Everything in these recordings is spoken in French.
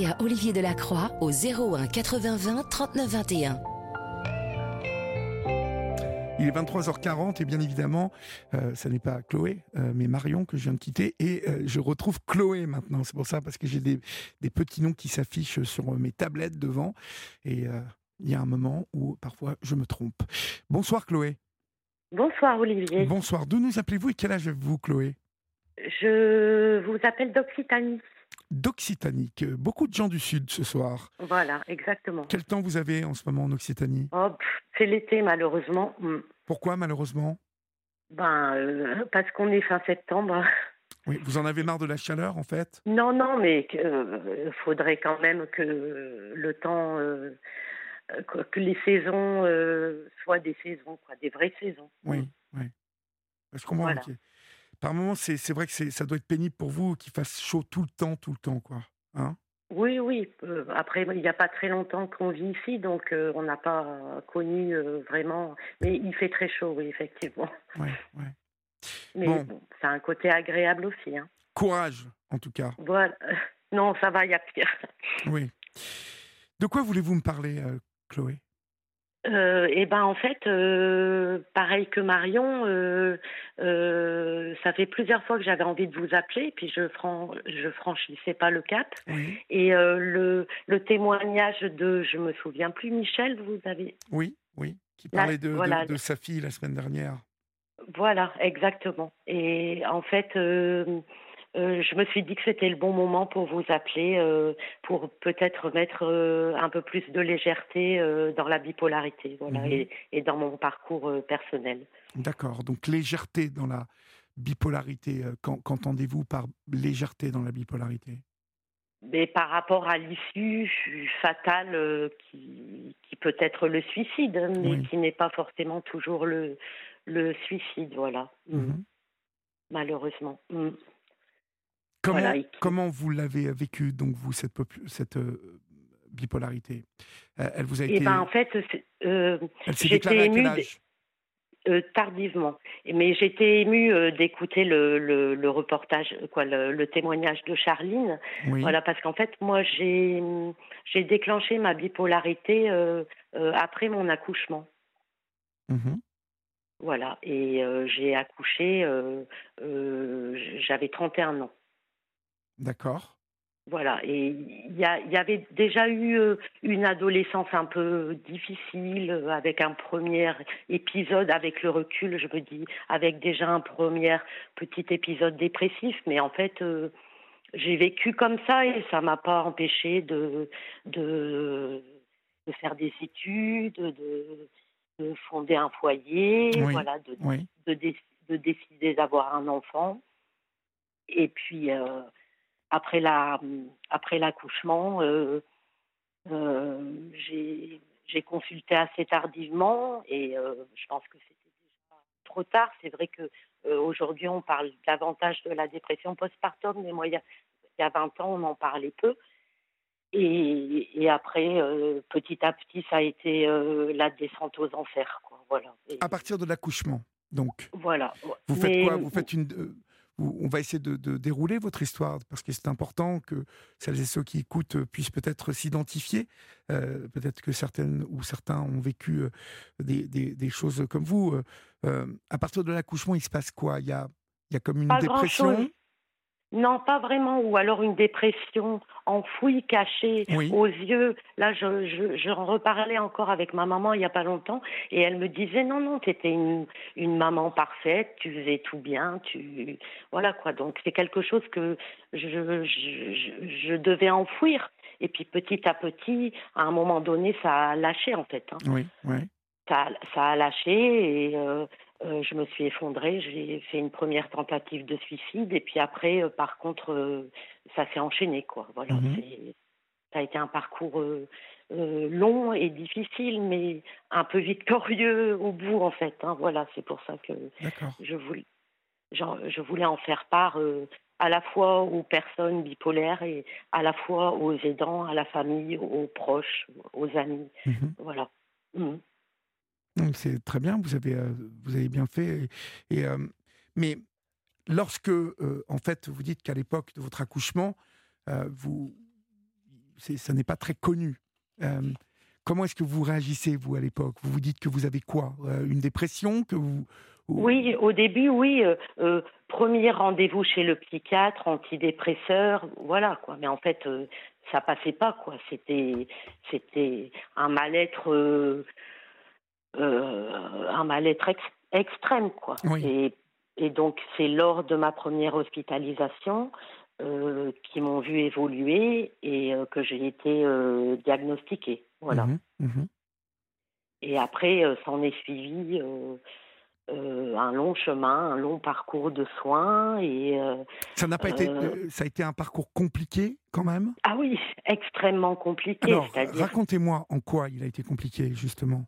à Olivier Delacroix au 01 80 20 39 21. Il est 23h40 et bien évidemment, euh, ce n'est pas Chloé, euh, mais Marion que je viens de quitter. Et euh, je retrouve Chloé maintenant. C'est pour ça, parce que j'ai des, des petits noms qui s'affichent sur mes tablettes devant. Et euh, il y a un moment où parfois je me trompe. Bonsoir Chloé. Bonsoir Olivier. Bonsoir. D'où nous appelez-vous et quel âge avez-vous Chloé? Je vous appelle d'Occitanie. D'Occitanie. que Beaucoup de gens du Sud ce soir. Voilà, exactement. Quel temps vous avez en ce moment en Occitanie? Oh, c'est l'été malheureusement. Hmm. Pourquoi malheureusement? Ben, euh, parce qu'on est fin septembre. Oui, vous en avez marre de la chaleur en fait? Non, non, mais il faudrait quand même que le temps, euh, que, que les saisons euh, soient des saisons, quoi, des vraies saisons. Oui, oui. Je comprends. Voilà. ok. Par moments, c'est vrai que c'est- ça doit être pénible pour vous qu'il fasse chaud tout le temps, tout le temps, quoi. Hein? Oui, oui. euh, après, il n'y a pas très longtemps qu'on vit ici, donc euh, on n'a pas connu euh, vraiment. Mais il fait très chaud, oui, effectivement. ouais, ouais. Mais Bon. bon, c'est un côté agréable aussi. Hein. Courage, en tout cas. Voilà. Non, ça va, il y a pire. Oui. De quoi voulez-vous me parler, Chloé? Euh, et ben en fait, euh, pareil que Marion, euh, euh, ça fait plusieurs fois que j'avais envie de vous appeler, puis je fran je franchissais pas le cap. Oui. Et le, le témoignage de, je me souviens plus, Michel, vous avez, Oui, oui. Qui parlait de, de sa fille la semaine dernière. voilà, exactement. Et en fait, euh, je me suis dit que c'était le bon moment pour vous appeler, euh, pour peut-être mettre euh, un peu plus de légèreté dans la bipolarité, voilà, Mhm. et, et dans mon parcours personnel. D'accord. Donc légèreté dans la bipolarité. qu'en- Qu'entendez-vous par légèreté dans la bipolarité? Mais par rapport à l'issue fatale qui, qui peut être le suicide, hein, mais Oui. qui n'est pas forcément toujours le, le suicide, voilà, Mm. Mhm. malheureusement. Mm. Comment, Voilà, vous l'avez vécu, donc, vous, cette, euh, bipolarité? Euh, Elle vous a Et été. ben en fait, euh, j'étais émue euh, tardivement, mais j'étais émue euh, d'écouter le, le, le reportage, quoi, le, le témoignage de Charline. Oui. Voilà, parce qu'en fait, moi, j'ai j'ai déclenché ma bipolarité euh, après mon accouchement. Mhm. Voilà, et j'ai accouché, j'avais 31 ans. D'accord. Voilà, et il y, avait déjà eu euh, une adolescence un peu difficile, euh, avec un premier épisode, avec le recul, je me dis, avec déjà un premier petit épisode dépressif, mais en fait, euh, j'ai vécu comme ça et ça m'a pas empêché de, de, de faire des études, de, de fonder un foyer, Oui, voilà, de, Oui. de, dé- de décider d'avoir un enfant. Et puis, euh, après la après l'accouchement, euh, euh, j'ai j'ai consulté assez tardivement et euh, je pense que c'était déjà trop tard. C'est vrai que euh, aujourd'hui on parle davantage de la dépression postpartum, mais moi il y a, il y a 20 ans on en parlait peu. Et, et après, petit à petit, ça a été la descente aux enfers. Quoi. Voilà. Et- À partir de l'accouchement, donc. voilà. Vous faites Mais- quoi? Vous faites une. On va essayer de, de dérouler votre histoire parce que c'est important que celles et ceux qui écoutent puissent peut-être s'identifier. Euh, peut-être que certaines ou certains ont vécu euh, des, des- des choses comme vous. Euh, euh, à partir de l'accouchement, il se passe quoi? Il y a, il y a comme une Pas dépression? Non, pas vraiment. Ou alors une dépression enfouie, cachée Oui. aux yeux. Là, je, je, j'en reparlais encore avec ma maman il n'y a pas longtemps. Et elle me disait, non, non, tu étais une, une maman parfaite, tu faisais tout bien. tu Voilà quoi. Donc c'est quelque chose que je, je, je, je devais enfouir. Et puis petit à petit, à un moment donné, ça a lâché en fait. hein Oui, oui. ça, ça a lâché et euh, euh, je me suis effondrée. J'ai fait une première tentative de suicide et puis après, euh, par contre, euh, ça s'est enchaîné quoi. Voilà, Mhm. ça a été un parcours long et difficile, mais un peu victorieux au bout en fait. hein. Voilà, c'est pour ça que je voulais, genre, je voulais en faire part à la fois aux personnes bipolaires et à la fois aux aidants, à la famille, aux proches, aux amis. Mhm. Voilà. Mhm. C'est très bien, vous avez, euh, vous avez bien fait. Euh, mais lorsque, euh, en fait, vous dites qu'à l'époque de votre accouchement, vous, ça n'est pas très connu. comment est-ce que vous réagissez, vous, à l'époque? Vous vous dites que vous avez quoi? Une dépression que vous, Oui, au début, oui. premier rendez-vous chez le psychiatre, antidépresseur, voilà, quoi. Mais en fait, ça passait pas, quoi. C'était, c'était un mal-être un mal-être extrême, quoi. Et, et, donc, c'est lors de ma première hospitalisation euh, qui m'ont vu évoluer et euh, que j'ai été euh, diagnostiquée. Voilà. Mmh mmh et après, s'en est suivi un long chemin, un long parcours de soins et ça n'a pas été, ça a été un parcours compliqué quand même? Ah oui, extrêmement compliqué. Alors, racontez-moi en quoi il a été compliqué justement.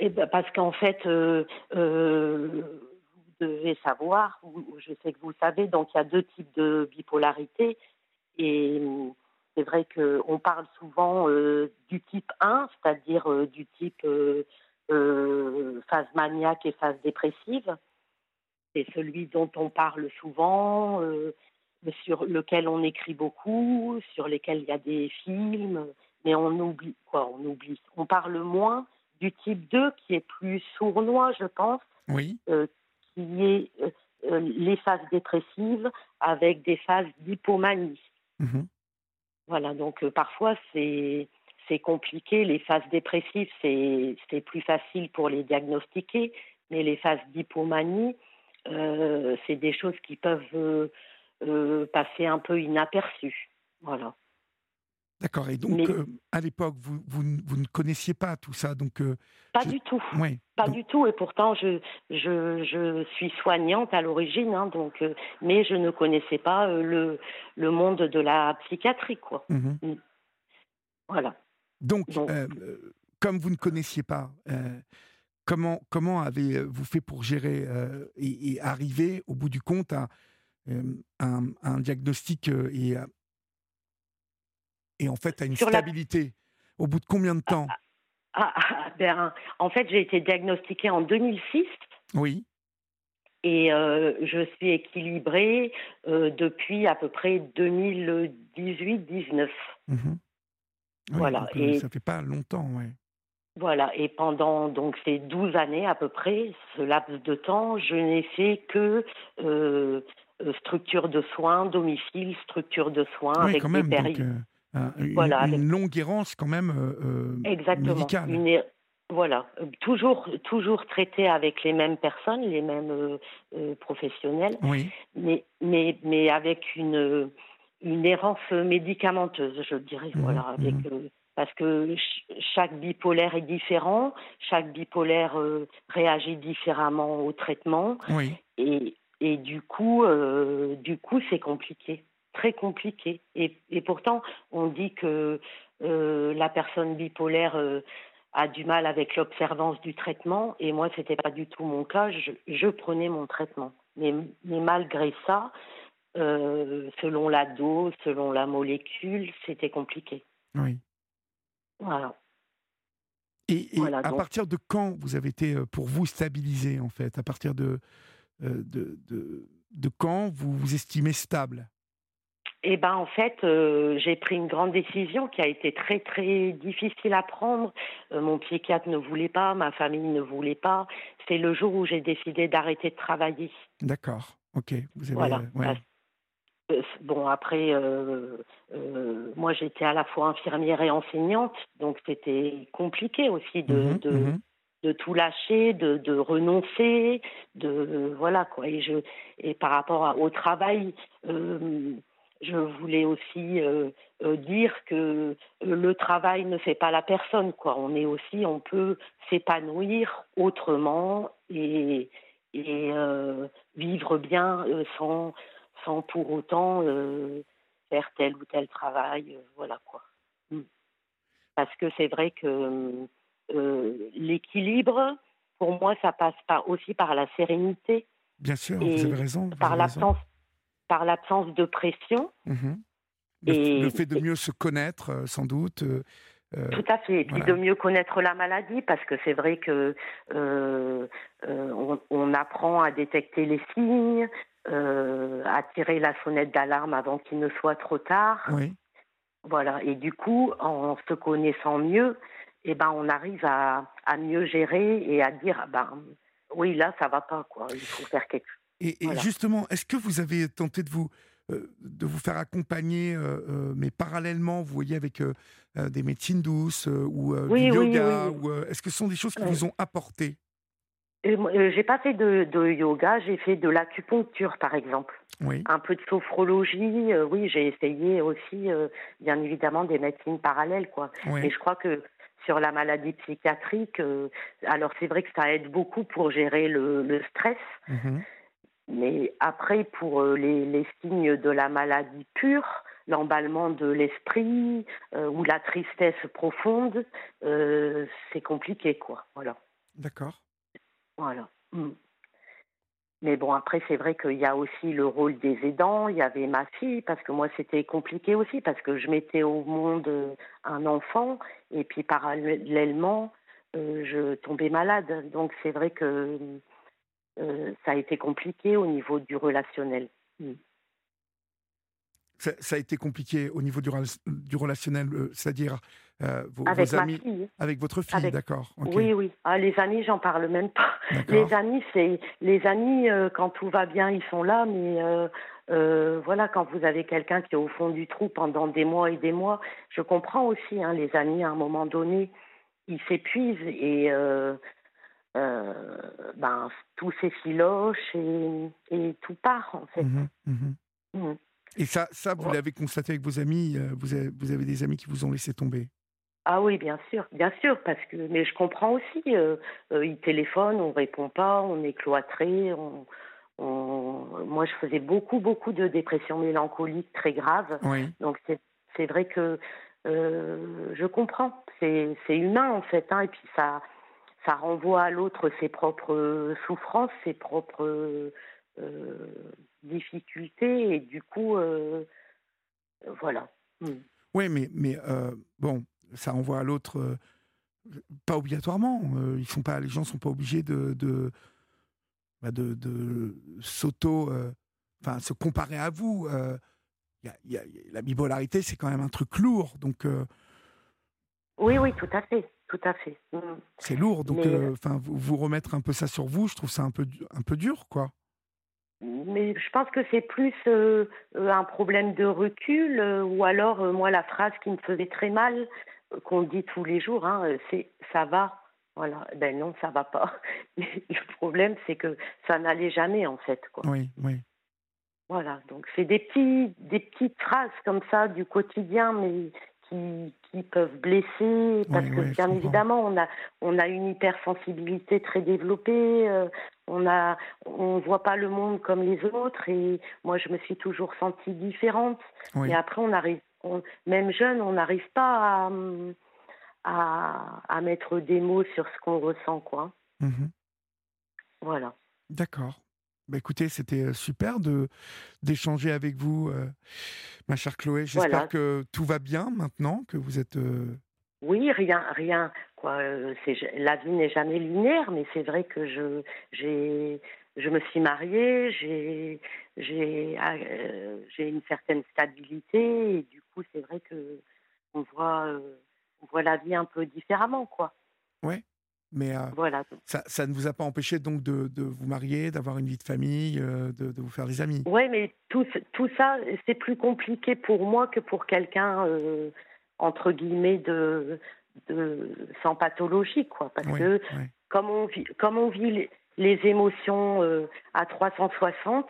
Eh ben parce qu'en fait, euh, euh, vous devez savoir, je sais que vous le savez, donc il y a deux types de bipolarité. Et c'est vrai qu'on parle souvent euh, du type 1, c'est-à-dire du type phase maniaque et phase dépressive. C'est celui dont on parle souvent, sur lequel on écrit beaucoup, sur lesquels il y a des films, mais on oublie quoi On oublie. On parle moins du type 2 qui est plus sournois, je pense, oui. Euh, qui est euh, euh, les phases dépressives avec des phases d'hypomanie. Mhm. Voilà, donc parfois c'est c'est compliqué. Les phases dépressives, c'est plus facile pour les diagnostiquer, mais les phases d'hypomanie, c'est des choses qui peuvent passer un peu inaperçues. Voilà. D'accord. Et donc, euh, à l'époque, vous, vous, vous, ne connaissiez pas tout ça, donc. Euh, pas du tout. Oui. Pas du tout. Et pourtant, je, je, je suis soignante à l'origine, hein, donc, euh, mais je ne connaissais pas le, le monde de la psychiatrie, quoi. Mmh mmh. Voilà. Donc, comme vous ne connaissiez pas, comment, comment avez-vous fait pour gérer et, et, arriver, au bout du compte, à un, un, diagnostic et et en fait à une stabilité Au bout de combien de temps? Ah, ah, ah, ben, En fait, j'ai été diagnostiquée en 2006. Oui. Et euh, je suis équilibrée euh, depuis à peu près 2018-19. Mhm. voilà. Euh, et ça fait pas longtemps, ouais. Voilà. Et pendant donc ces 12 années à peu près, ce laps de temps, je n'ai fait que structure de soins, domicile, structure de soins avec des périodes une, voilà, une longue errance quand même euh, euh Exactement. médicale. voilà, toujours, toujours traité avec les mêmes personnes, les mêmes euh, euh, professionnels, oui. mais, mais, mais avec une, une errance médicamenteuse, je dirais. Mmh, voilà, avec, mmh. parce que chaque bipolaire est différent, chaque bipolaire réagit différemment au traitement, oui. et, et du coup, du coup, c'est compliqué très compliqué. Et, et pourtant, on dit que euh, la personne bipolaire euh, a du mal avec l'observance du traitement, et moi, c'était pas du tout mon cas. Je, je prenais mon traitement, mais, mais malgré ça, euh, selon la dose, selon la molécule, c'était compliqué. Oui. Voilà. Et, et à partir de quand vous avez été, pour vous, stabilisé, en fait? À partir de, de, de, de quand vous vous estimez stable? Eh ben en fait, euh, j'ai pris une grande décision qui a été très très difficile à prendre. Euh, mon psychiatre ne voulait pas, ma famille ne voulait pas. C'est le jour où j'ai décidé d'arrêter de travailler. D'accord. Ok. Vous avez, voilà. Euh, bon après, moi j'étais à la fois infirmière et enseignante, donc c'était compliqué aussi de, mmh de, mmh de, tout lâcher, de, de renoncer, de voilà quoi. Et je et par rapport au travail je voulais aussi euh, euh, dire que euh, le travail ne fait pas la personne. Quoi. On est aussi, on peut s'épanouir autrement et, et vivre bien sans, sans pour autant faire tel ou tel travail. voilà quoi. Mm. Parce que c'est vrai que l'équilibre, pour moi, ça passe pas aussi par la sérénité. Bien sûr, vous avez raison. par l'absence par l'absence de pression. Mhm. Le, et, le, fait de mieux se connaître, euh, sans doute. Euh, euh, tout à fait. Et puis de mieux connaître la maladie, parce que c'est vrai que on, apprend à détecter les signes, à tirer la sonnette d'alarme avant qu'il ne soit trop tard. Oui. Voilà. Et du coup, en se connaissant mieux, eh ben, on arrive à, à mieux gérer et à dire, ben, oui, là, ça va pas, quoi. Il faut faire quelque chose. Et, et Voilà. justement, est-ce que vous avez tenté de vous, euh, de vous faire accompagner, euh, euh, mais parallèlement, vous voyez, avec des médecines douces ou Oui, du oui, yoga oui. ou, euh, Est-ce que ce sont des choses qui Oui. vous ont apporté j'ai pas fait de, de yoga, j'ai fait de l'acupuncture, par exemple. Oui. Un peu de sophrologie, oui, j'ai essayé aussi, bien évidemment, des médecines parallèles, quoi. oui. Et je crois que sur la maladie psychiatrique, euh, alors c'est vrai que ça aide beaucoup pour gérer le, le stress, Mhm. Mais après, pour euh, les, les signes de la maladie pure, l'emballement de l'esprit euh, ou la tristesse profonde, euh, c'est compliqué, quoi. Voilà. D'accord. Voilà. Mm. Mais bon, après, c'est vrai qu'il y a aussi le rôle des aidants. Il y avait ma fille, parce que moi, c'était compliqué aussi, parce que je mettais au monde un enfant, et puis parallèlement, euh, je tombais malade. Donc, c'est vrai que euh, ça a été compliqué au niveau du relationnel. Mm. Ça, ça a été compliqué au niveau du, rela- du relationnel, euh, c'est-à-dire euh, vos, Avec vos ma amis, fille. avec votre fille, Avec- d'accord. Oui, oui. Ah, les amis, j'en parle même pas. Les amis, c'est les amis euh, quand tout va bien, ils sont là, mais voilà, quand vous avez quelqu'un qui est au fond du trou pendant des mois et des mois, je comprends aussi. Hein, les amis, à un moment donné, ils s'épuisent et euh, ben tout s'effiloche et, et tout part en fait. Mhm, mhm. Mm. Et ça, ça vous Ouais. l'avez constaté avec vos amis euh, vous, avez, vous avez des amis qui vous ont laissé tomber? Ah oui, bien sûr, bien sûr, parce que mais je comprends aussi. Euh, euh, ils téléphonent, on répond pas, on est cloîtré. On, on- Moi, je faisais beaucoup, beaucoup de dépression mélancolique très grave. Oui. Donc c'est vrai que euh, je comprends. C'est c'est humain en fait, hein, et puis ça ça renvoie à l'autre ses propres souffrances, ses propres euh, difficultés, et du coup, euh, voilà. Mm. Oui, mais, euh, bon, ça envoie à l'autre, pas obligatoirement. ils pas, les gens sont pas obligés de, bah, s'auto, enfin, se comparer à vous. la bipolarité, c'est quand même un truc lourd, donc Oui, oui, tout à fait, tout à fait. Mm. c'est lourd. Donc, Mais- euh, enfin, vous, vous remettre un peu ça sur vous, je trouve ça un peu, un peu dur, quoi. Mais je pense que c'est plus euh, euh, un problème de recul, euh, ou alors, euh, moi, la phrase qui me faisait très mal, euh, qu'on dit tous les jours, hein, euh, c'est ça va. Voilà. Ben non, ça va pas. Le problème, c'est que ça n'allait jamais, en fait. Quoi. Oui, oui. Voilà. Donc, c'est des, petits, des petites phrases comme ça du quotidien, mais qui, qui peuvent blesser, parce Oui, que oui, bien évidemment, on a, on a une hypersensibilité très développée. euh, on a, on voit pas le monde comme les autres, et moi, je me suis toujours sentie différente. oui. Et après, on arrive, on- même jeune, on n'arrive pas à, à, à mettre des mots sur ce qu'on ressent, quoi. Mhm. Voilà. D'accord. Bah, écoutez, c'était euh, super de d'échanger avec vous, euh, ma chère Chloé. J'espère Voilà. que tout va bien maintenant, que vous êtes. euh, Oui, rien, rien. Quoi, euh, la vie n'est jamais linéaire, mais c'est vrai que je, j'ai, je me suis mariée, j'ai, j'ai, euh, j'ai une certaine stabilité, et du coup, c'est vrai que on voit, on voit la vie un peu différemment, quoi. Mais euh, Voilà. ça, ça ne vous a pas empêché donc de, de vous marier, d'avoir une vie de famille, euh, de, de vous faire des amis? Ouais, mais tout, tout ça, c'est plus compliqué pour moi que pour quelqu'un, euh, entre guillemets, de, de, sans pathologie, quoi. Parce Oui, que oui. comme on vit, comme on vit les, les émotions à 360,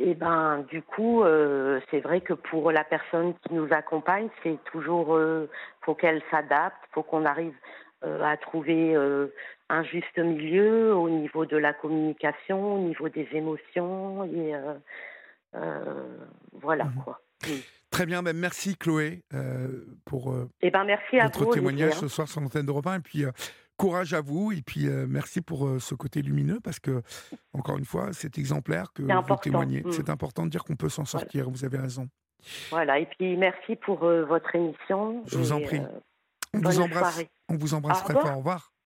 et ben du coup, euh, c'est vrai que pour la personne qui nous accompagne, c'est toujours, euh, faut qu'elle s'adapte, faut qu'on arrive à trouver euh, un juste milieu au niveau de la communication, au niveau des émotions, et euh, euh, voilà Mhm. quoi. Très bien, ben, merci Chloé euh, pour euh, Et ben merci à votre vous. témoignage Olivier, ce soir sur l'antenne d'Europe 1. Et puis, euh, courage à vous. Et puis, euh, merci pour euh, ce côté lumineux parce que, encore une fois, c'est exemplaire que vous témoignez. Mm. C'est important de dire qu'on peut s'en Voilà. sortir. Vous avez raison. Voilà, et puis merci pour euh, votre émission. Je vous en prie. euh, On vous embrasse. soirée. On vous embrasse Au très fort. Au revoir.